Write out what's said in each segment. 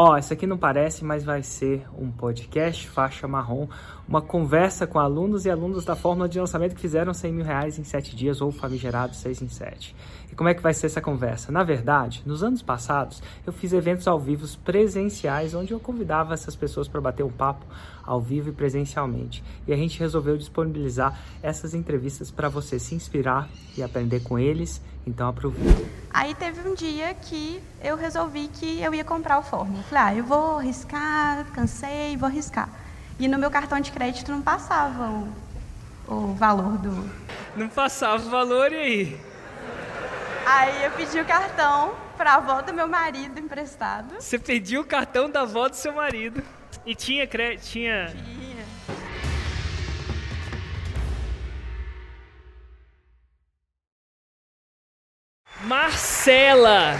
Ó, oh, isso aqui não parece, mas vai ser um podcast faixa marrom, uma conversa com alunos e alunos da fórmula de lançamento que fizeram 100 mil reais em 7 dias ou famigerado 6 em 7. E como é que vai ser essa conversa? Na verdade, nos anos passados, eu fiz eventos ao vivo presenciais, onde eu convidava essas pessoas para bater um papo ao vivo e presencialmente. E a gente resolveu disponibilizar essas entrevistas para você se inspirar e aprender com eles então aproveita. Aí teve um dia que eu resolvi que eu ia comprar o forno. Falei, ah, eu vou arriscar, cansei, vou arriscar. E no meu cartão de crédito não passava o, o valor do. Não passava o valor e aí? Aí eu pedi o cartão para a avó do meu marido emprestado. Você pediu o cartão da avó do seu marido. E tinha crédito? Tinha. tinha. Marcela!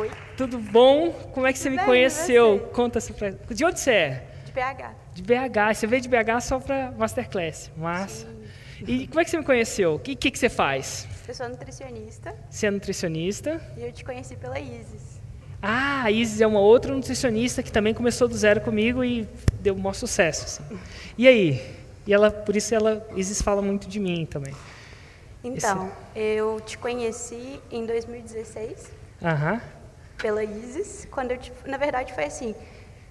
Oi. Tudo bom? Como é que você me conheceu? Você? Conta essa pra... De onde você é? De BH. De BH. Você veio de BH só para Masterclass. Massa. Sim. E como é que você me conheceu? O que, que, que você faz? Eu sou nutricionista. Você é nutricionista? E eu te conheci pela Isis. Ah, a Isis é uma outra nutricionista que também começou do zero comigo e deu um maior sucesso. Assim. E aí? E ela, por isso ela, Isis fala muito de mim também. Então, Esse... eu te conheci em 2016 uhum. pela Isis, quando eu te... na verdade foi assim,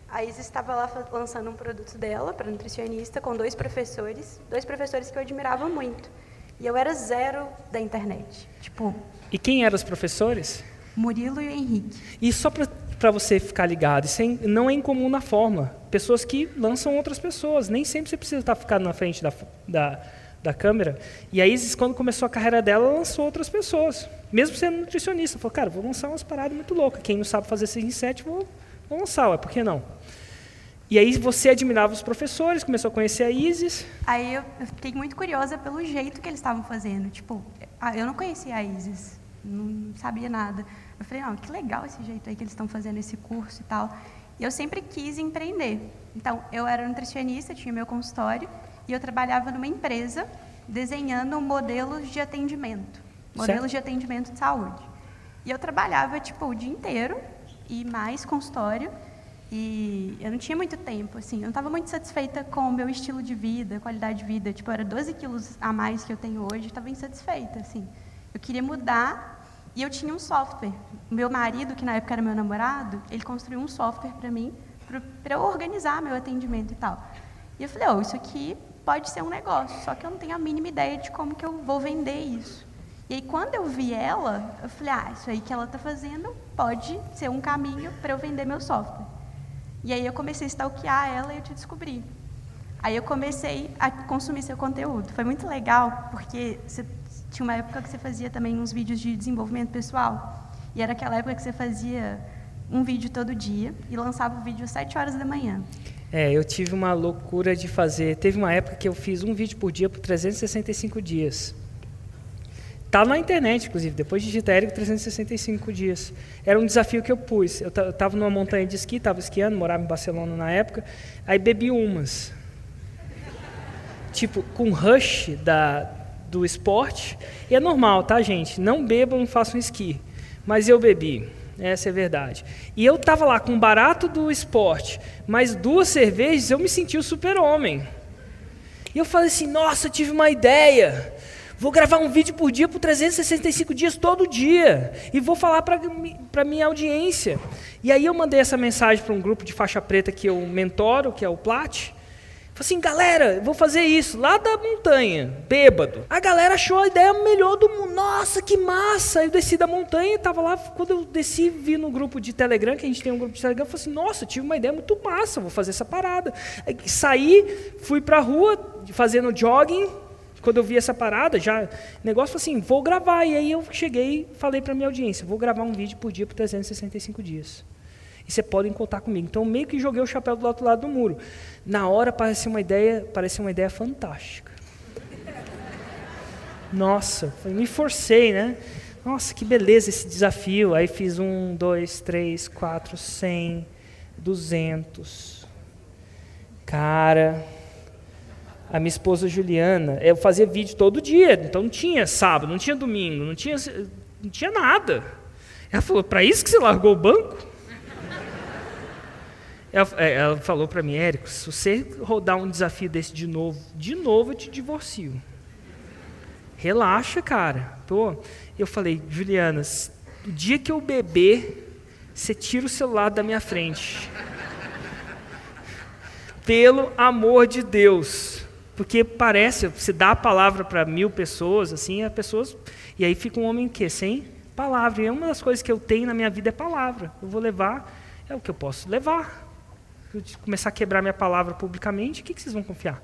a Isis estava lá lançando um produto dela para nutricionista com dois professores, dois professores que eu admirava muito. E eu era zero da internet, tipo. E quem eram os professores? Murilo e o Henrique. E só para você ficar ligado, isso é, não é incomum na forma. Pessoas que lançam outras pessoas. Nem sempre você precisa estar ficando na frente da, da da câmera. E a Isis, quando começou a carreira dela, lançou outras pessoas. Mesmo sendo nutricionista. Falou, cara, vou lançar umas paradas muito loucas. Quem não sabe fazer 6 em 7, vou, vou lançar, ué, por que não? E aí você admirava os professores, começou a conhecer a Isis. Aí eu, fiquei muito curiosa pelo jeito que eles estavam fazendo. Tipo, eu não conhecia a Isis, não sabia nada. Eu falei, não, que legal esse jeito aí que eles estão fazendo esse curso e tal. E eu sempre quis empreender. Então, eu era nutricionista, tinha meu consultório, e eu trabalhava numa empresa desenhando modelos de atendimento, modelos certo. de atendimento de saúde. E eu trabalhava tipo o dia inteiro e mais consultório e eu não tinha muito tempo, assim, eu não estava muito satisfeita com o meu estilo de vida, qualidade de vida, tipo, era 12 quilos a mais que eu tenho hoje, estava insatisfeita, assim. Eu queria mudar e eu tinha um software. Meu marido, que na época era meu namorado, ele construiu um software para mim, para eu organizar meu atendimento e tal. E eu falei, oh, isso aqui pode ser um negócio, só que eu não tenho a mínima ideia de como que eu vou vender isso. E aí, quando eu vi ela, eu falei, ah, isso aí que ela está fazendo pode ser um caminho para eu vender meu software. E aí eu comecei a stalkear ela e eu te descobri. Aí eu comecei a consumir seu conteúdo. Foi muito legal, porque você, tinha uma época que você fazia também uns vídeos de desenvolvimento pessoal. E era aquela época que você fazia um vídeo todo dia e lançava o vídeo às 7 horas da manhã. É, eu tive uma loucura de fazer. Teve uma época que eu fiz um vídeo por dia por 365 dias. Tá na internet, inclusive, depois de Érico, 365 dias. Era um desafio que eu pus. Eu estava numa montanha de esqui, estava esquiando, morava em Barcelona na época, aí bebi umas. Tipo, com rush da, do esporte. E é normal, tá, gente? Não bebam, façam esqui. Mas eu bebi. Essa é a verdade. E eu estava lá com o barato do esporte, mais duas cervejas, eu me senti o super-homem. E eu falei assim: nossa, tive uma ideia. Vou gravar um vídeo por dia por 365 dias todo dia. E vou falar para a minha audiência. E aí eu mandei essa mensagem para um grupo de faixa preta que eu mentoro, que é o Plat. Falei assim, galera, vou fazer isso lá da montanha, bêbado. A galera achou a ideia melhor do mundo. Nossa, que massa! Eu desci da montanha, estava lá. Quando eu desci, vi no grupo de Telegram, que a gente tem um grupo de Telegram, falei assim, nossa, tive uma ideia muito massa, vou fazer essa parada. Aí, saí, fui para a rua, fazendo jogging. Quando eu vi essa parada, já negócio assim, vou gravar. E aí eu cheguei falei para minha audiência, vou gravar um vídeo por dia por 365 dias. E você podem contar comigo. Então, meio que joguei o chapéu do outro lado do muro. Na hora, parecia uma ideia, parecia uma ideia fantástica. Nossa, me forcei, né? Nossa, que beleza esse desafio. Aí fiz um, dois, três, quatro, cem, duzentos. Cara, a minha esposa Juliana, eu fazia vídeo todo dia, então não tinha sábado, não tinha domingo, não tinha, não tinha nada. Ela falou: para isso que você largou o banco? Ela, é, ela falou para mim, Érico, se você rodar um desafio desse de novo, de novo eu te divorcio. Relaxa, cara. Pô, eu falei, Juliana, o dia que eu beber, você tira o celular da minha frente. Pelo amor de Deus. Porque parece, se dá a palavra para mil pessoas, assim, as pessoas. E aí fica um homem que sem palavra. E uma das coisas que eu tenho na minha vida é palavra. Eu vou levar, é o que eu posso levar. Eu começar a quebrar minha palavra publicamente, o que, que vocês vão confiar?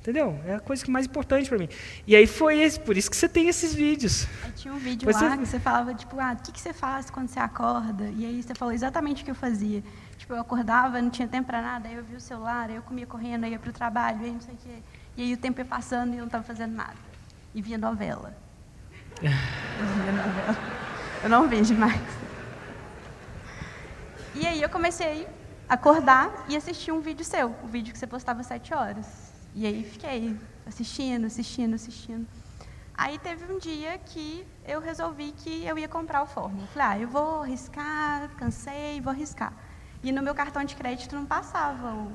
Entendeu? É a coisa que mais importante para mim. E aí foi esse, por isso que você tem esses vídeos. Aí tinha um vídeo lá você... que você falava, tipo, ah, o que, que você faz quando você acorda? E aí você falou exatamente o que eu fazia. Tipo, eu acordava, não tinha tempo para nada, aí eu via o celular, aí eu comia correndo, aí ia para o trabalho, aí não sei o quê. E aí o tempo ia passando e eu não estava fazendo nada. E via novela. eu via novela. Eu não vejo mais. E aí eu comecei acordar e assistir um vídeo seu, o vídeo que você postava às sete horas. E aí fiquei assistindo, assistindo, assistindo. Aí teve um dia que eu resolvi que eu ia comprar o Fórmula. Falei, ah, eu vou arriscar, cansei, vou arriscar. E no meu cartão de crédito não passava o,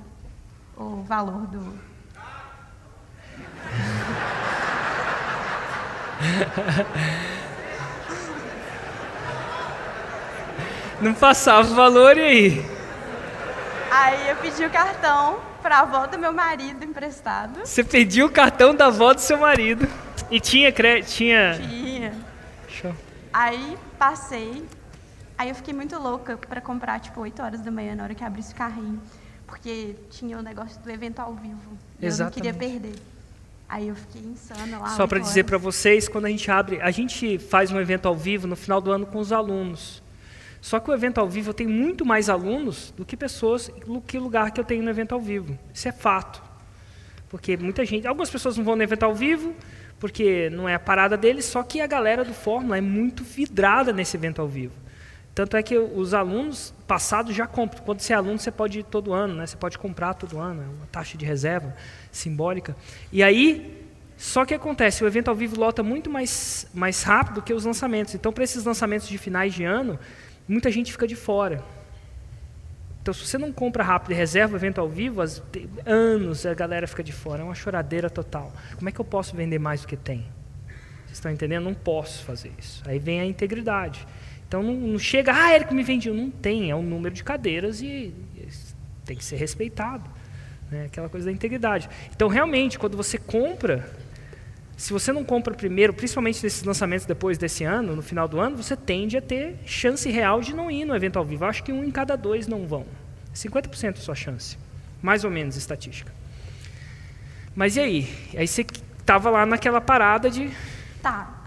o valor do. Não passava o valor e aí? Aí eu pedi o cartão para a avó do meu marido emprestado. Você pediu o cartão da avó do seu marido. E tinha crédito? Tinha. Tinha. Show. Aí passei. Aí eu fiquei muito louca para comprar, tipo, 8 horas da manhã, na hora que abrisse o carrinho. Porque tinha o negócio do evento ao vivo. E Exatamente. eu não queria perder. Aí eu fiquei insana lá. Só para dizer para vocês, quando a gente abre, a gente faz um evento ao vivo no final do ano com os alunos. Só que o evento ao vivo tenho muito mais alunos do que pessoas, do que lugar que eu tenho no evento ao vivo. Isso é fato. Porque muita gente, algumas pessoas não vão no evento ao vivo, porque não é a parada deles, só que a galera do Fórmula é muito vidrada nesse evento ao vivo. Tanto é que os alunos passados já compram. Quando você é aluno, você pode ir todo ano, né? você pode comprar todo ano, é uma taxa de reserva simbólica. E aí, só que acontece, o evento ao vivo lota muito mais, mais rápido que os lançamentos. Então, para esses lançamentos de finais de ano, muita gente fica de fora. Então, se você não compra rápido e reserva o evento ao vivo, as, anos a galera fica de fora. É uma choradeira total. Como é que eu posso vender mais do que tem? Vocês estão entendendo? Não posso fazer isso. Aí vem a integridade. Então, não, não chega, ah, Érico me vendeu. Não tem, é um número de cadeiras e tem que ser respeitado. Né? Aquela coisa da integridade. Então, realmente, quando você compra se você não compra primeiro, principalmente nesses lançamentos depois desse ano, no final do ano, você tende a ter chance real de não ir no evento ao vivo. Acho que um em cada dois não vão. 50% a sua chance. Mais ou menos estatística. Mas e aí? Aí você estava lá naquela parada de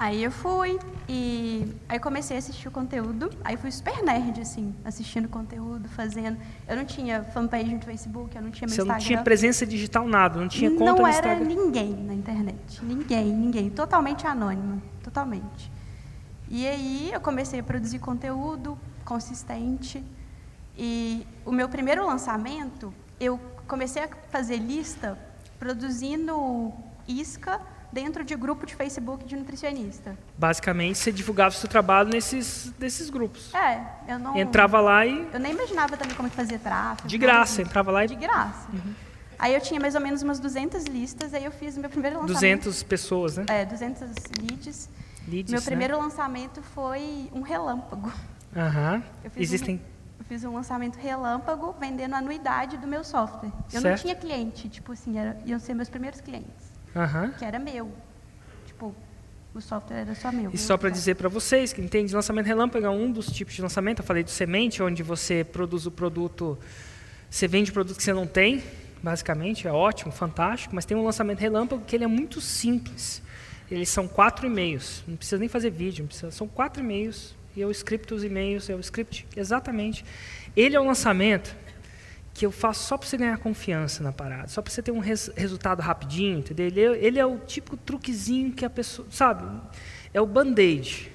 aí eu fui e aí comecei a assistir o conteúdo. Aí fui super nerd, assim, assistindo conteúdo, fazendo. Eu não tinha fanpage no Facebook, eu não tinha meu Você Instagram. não tinha presença digital nada, não tinha conta não no Instagram? Não era ninguém na internet, ninguém, ninguém, totalmente anônimo, totalmente. E aí eu comecei a produzir conteúdo consistente. E o meu primeiro lançamento, eu comecei a fazer lista produzindo isca dentro de grupo de Facebook de nutricionista. Basicamente, você divulgava o seu trabalho nesses, nesses grupos. É, eu não... Entrava lá e... Eu nem imaginava também como fazer tráfego. De graça, entrava lá e... De graça. Uhum. Aí eu tinha mais ou menos umas 200 listas, aí eu fiz o meu primeiro lançamento. 200 pessoas, né? É, 200 leads. leads meu né? primeiro lançamento foi um relâmpago. Aham. Uhum. Existem... Um, eu fiz um lançamento relâmpago vendendo a anuidade do meu software. Eu certo. não tinha cliente, tipo assim, era, iam ser meus primeiros clientes uhum. que era meu. Tipo, o software era só meu. E só para dizer para vocês que entende, lançamento relâmpago é um dos tipos de lançamento. Eu falei do semente, onde você produz o produto, você vende o produto que você não tem, basicamente, é ótimo, fantástico, mas tem um lançamento relâmpago que ele é muito simples. Eles são quatro e-mails, não precisa nem fazer vídeo, precisa, são quatro e-mails, e eu scripto os e-mails, é o script, exatamente. Ele é um lançamento que eu faço só para você ganhar confiança na parada, só para você ter um res, resultado rapidinho, entendeu? Ele é, ele é, o típico truquezinho que a pessoa, sabe? É o band-aid.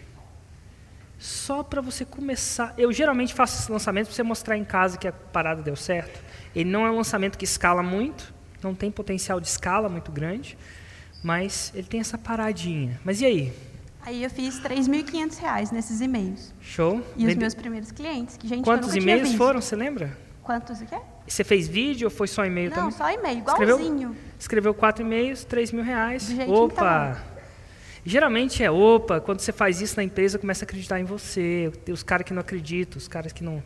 Só para você começar. Eu geralmente faço esse lançamento para você mostrar em casa que a parada deu certo. Ele não é um lançamento que escala muito, não tem potencial de escala muito grande, mas ele tem essa paradinha. Mas e aí? Aí eu fiz R$ 3.500 nesses e-mails. Show. E Vende... os meus primeiros clientes, que gente Quantos e-mails foram, você lembra? Quantos o quê? Você fez vídeo ou foi só e-mail Não, também? só e-mail, Escreveu? igualzinho. Escreveu quatro e-mails, três mil reais. Tá Opa! Geralmente é opa, quando você faz isso na empresa, começa a acreditar em você. Os caras que não acreditam, os caras que não.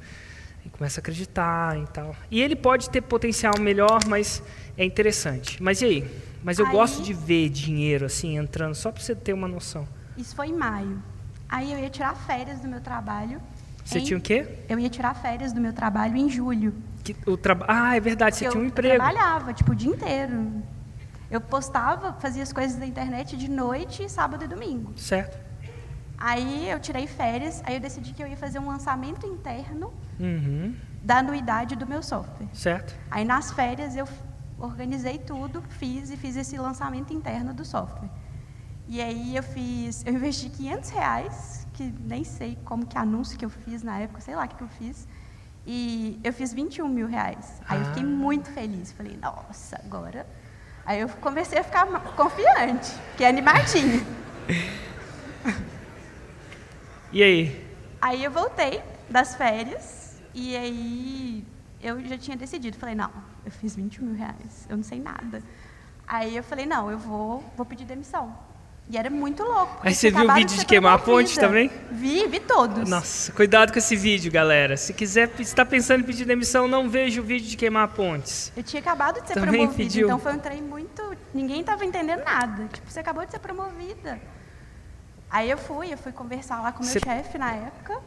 Começa a acreditar e tal. E ele pode ter potencial melhor, mas é interessante. Mas e aí? Mas eu Aí- gosto de ver dinheiro assim entrando, só para você ter uma noção. Isso foi em maio. Aí eu ia tirar férias do meu trabalho. Você em- tinha o quê? Eu ia tirar férias do meu trabalho em julho. Que, o traba... Ah, é verdade, você eu tinha um emprego. trabalhava, tipo, o dia inteiro. Eu postava, fazia as coisas da internet de noite, sábado e domingo. Certo. Aí eu tirei férias, aí eu decidi que eu ia fazer um lançamento interno Uhum. da anuidade do meu software. Certo. Aí nas férias eu organizei tudo, fiz e fiz esse lançamento interno do software. E aí eu fiz, eu investi 500 reais, que nem sei como que anúncio que eu fiz na época, sei lá o que que eu fiz. E eu fiz 21 mil reais. Aí eu fiquei Ah. muito feliz. Falei, nossa, agora. Aí eu comecei a ficar confiante, que é animadinha. E aí? Aí eu voltei das férias e aí eu já tinha decidido. Falei, não, eu fiz 20 mil reais, eu não sei nada. Aí eu falei, não, eu vou, vou pedir demissão. E era muito louco. Aí você viu o vídeo de queimar a ponte também? Vi, vi todos. Nossa, cuidado com esse vídeo, galera. Se quiser, está pensando em pedir demissão, não veja o vídeo de queimar pontes. Eu tinha acabado de ser Também promovida, pediu. então foi um trem muito. Ninguém estava entendendo nada. Tipo, você acabou de ser promovida. Aí eu fui, eu fui conversar lá com o meu Você- chefe na época.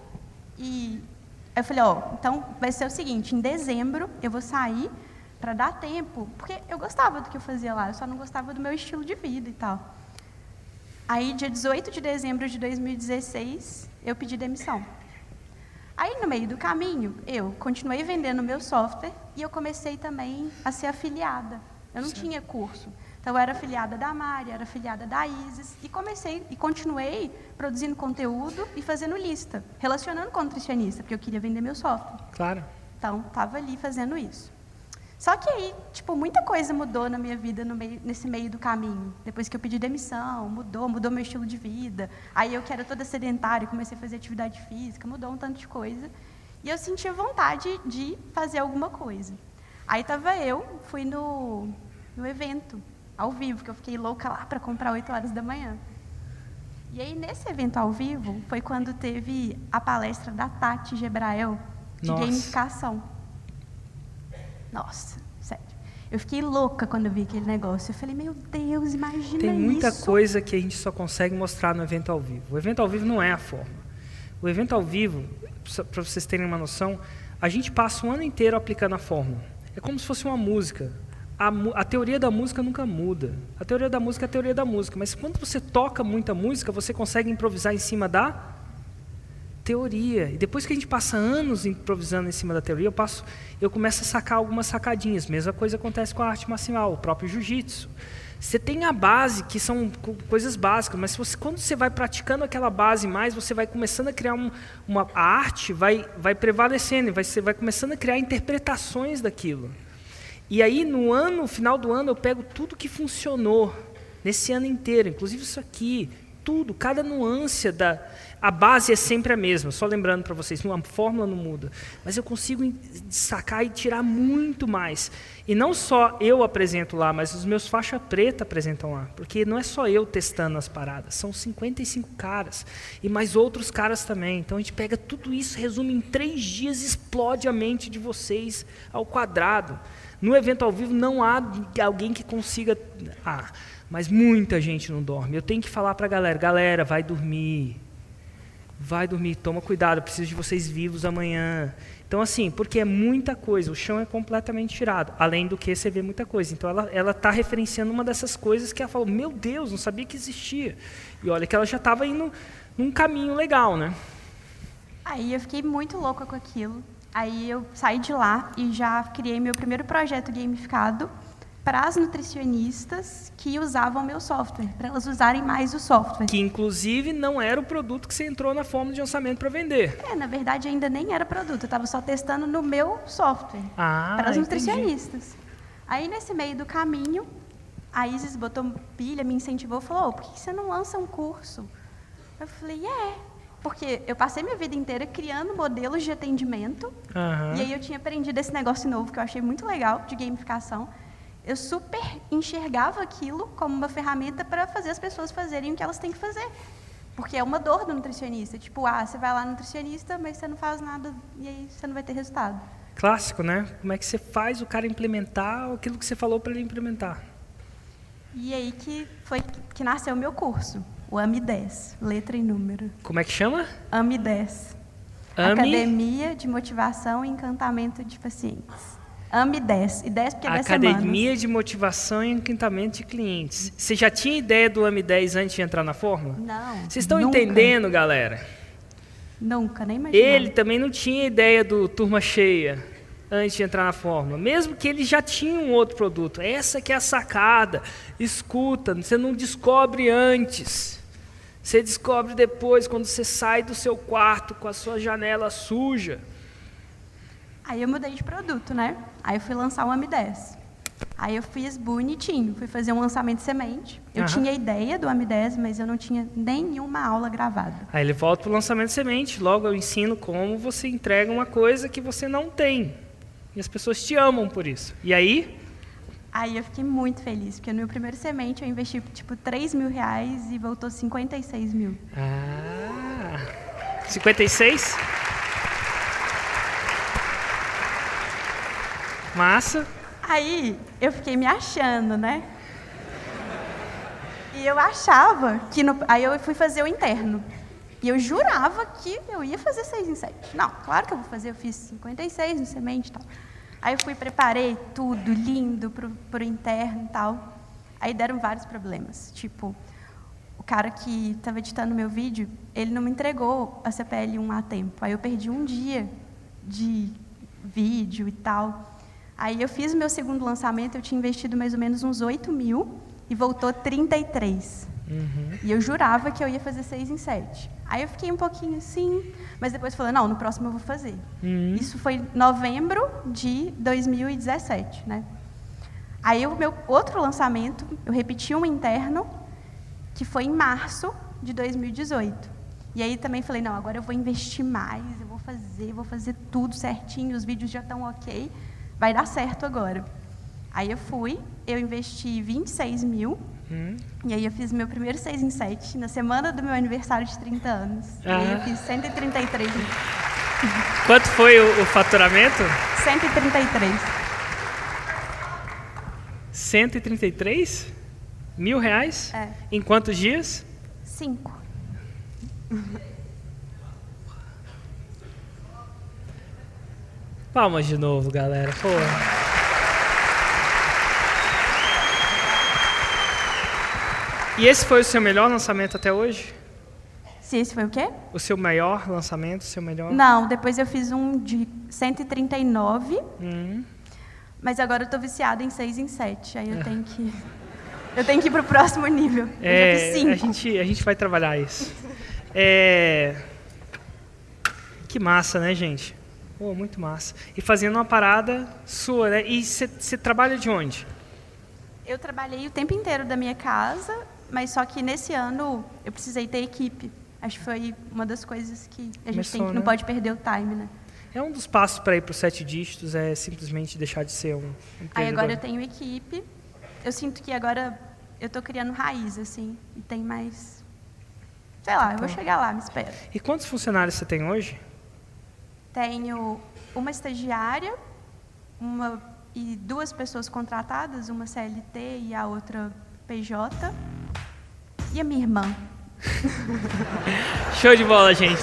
E eu falei, ó, então vai ser o seguinte, em dezembro eu vou sair para dar tempo, porque eu gostava do que eu fazia lá, eu só não gostava do meu estilo de vida e tal. Aí, dia 18 de dezembro de 2016, eu pedi demissão. Aí, no meio do caminho, eu continuei vendendo meu software e eu comecei também a ser afiliada. Eu não tinha curso. Então, eu era afiliada da Mari, era afiliada da Isis e comecei e continuei produzindo conteúdo e fazendo lista, relacionando com o nutricionista, porque eu queria vender meu software. Claro. Então, estava ali fazendo isso. Só que aí, tipo, muita coisa mudou na minha vida no meio- nesse meio do caminho. Depois que eu pedi demissão, mudou, mudou meu estilo de vida. Aí eu que era toda sedentária, comecei a fazer atividade física, mudou um tanto de coisa. E eu sentia vontade de fazer alguma coisa. Aí estava eu, fui no, no evento, ao vivo, que eu fiquei louca lá para comprar 8 horas da manhã. E aí, nesse evento ao vivo, foi quando teve a palestra da Tati Gebrael, de Nossa. gamificação. Nossa, sério. Eu fiquei louca quando eu vi aquele negócio. Eu falei, meu Deus, imagina Tem muita isso. coisa que a gente só consegue mostrar no evento ao vivo. O evento ao vivo não é a forma. O evento ao vivo, para vocês terem uma noção, a gente passa um ano inteiro aplicando a fórmula. É como se fosse uma música. A, a teoria da música nunca muda. A teoria da música é a teoria da música. Mas quando você toca muita música, você consegue improvisar em cima da teoria. E depois que a gente passa anos improvisando em cima da teoria, eu, passo, eu começo a sacar algumas sacadinhas. Mesma coisa acontece com a arte marcial, o próprio jiu-jitsu. Você tem a base, que são co- coisas básicas, mas você- quando você vai praticando aquela base mais, você vai começando a criar um, uma a arte, vai, vai prevalecendo, vai, você vai começando a criar interpretações daquilo. E aí, no ano, no final do ano, eu pego tudo que funcionou nesse ano inteiro, inclusive isso aqui, tudo, cada nuance da. A base é sempre a mesma, só lembrando para vocês, a fórmula não muda. Mas eu consigo sacar e tirar muito mais. E não só eu apresento lá, mas os meus faixa preta apresentam lá. Porque não é só eu testando as paradas, são 55 caras. E mais outros caras também. Então a gente pega tudo isso, resume em três dias, explode a mente de vocês ao quadrado. No evento ao vivo não há alguém que consiga. Ah, mas muita gente não dorme. Eu tenho que falar para a galera: galera, vai dormir. Vai dormir, toma cuidado, eu preciso de vocês vivos amanhã. Então, assim, porque é muita coisa, o chão é completamente tirado. Além do que você vê muita coisa. Então, ela está referenciando uma dessas coisas que ela falou: Meu Deus, não sabia que existia. E olha que ela já estava indo num caminho legal, né? Aí eu fiquei muito louca com aquilo. Aí eu saí de lá e já criei meu primeiro projeto gamificado para as nutricionistas que usavam meu software, para elas usarem mais o software. Que, inclusive, não era o produto que você entrou na forma de lançamento para vender. É, na verdade ainda nem era produto, eu estava só testando no meu software. Ah, para as entendi. nutricionistas. Aí, nesse meio do caminho, a Isis botou pilha, me incentivou, falou, "Ô, por que você não lança um curso? Eu falei, é. porque eu passei minha vida inteira criando modelos de atendimento, Aham. e aí eu tinha aprendido esse negócio novo que eu achei muito legal, de gamificação. Eu super enxergava aquilo como uma ferramenta para fazer as pessoas fazerem o que elas têm que fazer. Porque é uma dor do nutricionista. Tipo, ah, você vai lá no nutricionista, mas você não faz nada e aí você não vai ter resultado. Clássico, né? Como é que você faz o cara implementar aquilo que você falou para ele implementar? E aí que foi que nasceu o meu curso, o AMI 10, letra e número. Como é que chama? AMI 10. AMI? Academia de Motivação e Encantamento de Pacientes. AMI 10. E 10 porque é 10 Academia semanas. de Motivação e Encantamento de Clientes. Você já tinha ideia do AMI 10 antes de entrar na fórmula? Não. Vocês estão nunca, entendendo, galera? Nunca, nem imaginava. Ele também não tinha ideia do turma cheia antes de entrar na fórmula, mesmo que ele já tinha um outro produto. Essa que é a sacada. Escuta, você não descobre antes. Você descobre depois, quando você sai do seu quarto com a sua janela suja. Aí eu mudei de produto, né? Aí eu fui lançar o AMI 10. Aí eu fiz bonitinho, fui fazer um lançamento de semente. Eu Aham. tinha ideia do AMI 10, mas eu não tinha nenhuma aula gravada. Aí ele volta para o lançamento de semente. Logo eu ensino como você entrega uma coisa que você não tem. E as pessoas te amam por isso. E aí, Aí eu fiquei muito feliz, porque no meu primeiro semente eu investi tipo 3 mil reais e voltou 56 mil. Ah, 56? Massa. Aí eu fiquei me achando, né? E eu achava que. No... Aí eu fui fazer o interno. E eu jurava que eu ia fazer 6 em 7. Não, claro que eu vou fazer, eu fiz 56 no semente e tal. Aí eu fui, preparei tudo lindo pro, pro interno e tal. Aí deram vários problemas. Tipo, o cara que estava editando meu vídeo, ele não me entregou a CPL 1 a tempo. Aí eu perdi um dia de vídeo e tal. Aí eu fiz o meu segundo lançamento, eu tinha investido mais ou menos uns 8 mil e voltou 33. Uhum. E eu jurava que eu ia fazer 6 em 7. Aí eu fiquei um pouquinho assim, mas depois falei, não, no próximo eu vou fazer. Uhum. Isso foi novembro de 2017, né? Aí o meu outro lançamento, eu repeti um interno, que foi em março de 2018. E aí também falei, não, agora eu vou investir mais, eu vou fazer, vou fazer tudo certinho, os vídeos já estão ok, vai dar certo agora. Aí eu fui, eu investi 26 mil, Hum. e aí eu fiz meu primeiro 6 em 7, na semana do meu aniversário de 30 anos. E aí eu Ah. fiz 133 mil. Quanto foi o, o faturamento? 133. 133 mil reais? É. Em quantos dias? 5. Palmas de novo, galera. Pô. E esse foi o seu melhor lançamento até hoje? Se esse foi o quê? O seu maior lançamento, o seu melhor? Não, depois eu fiz um de 139, Hum. mas agora eu tô viciada em 6 em 7. Aí eu tenho que. Eu tenho que ir pro próximo nível. eu já É, fiz a 5. gente, a gente vai trabalhar isso. É... Que massa, né, gente? Pô, muito massa. E fazendo uma parada sua, né? E você trabalha de onde? Eu trabalhei o tempo inteiro da minha casa, mas só que nesse ano eu precisei ter equipe. Acho que foi uma das coisas que a gente tem que, não né? pode perder o time, né? É um dos passos para ir para os sete dígitos, é simplesmente deixar de ser um Aí agora eu tenho equipe. Eu sinto que agora eu tô criando raiz, assim, e tem mais. Sei lá, eu vou chegar lá, me espera. E quantos funcionários você tem hoje? Tenho uma estagiária, uma e duas pessoas contratadas, uma CLT e a outra PJ, e a minha irmã. Show de bola, gente.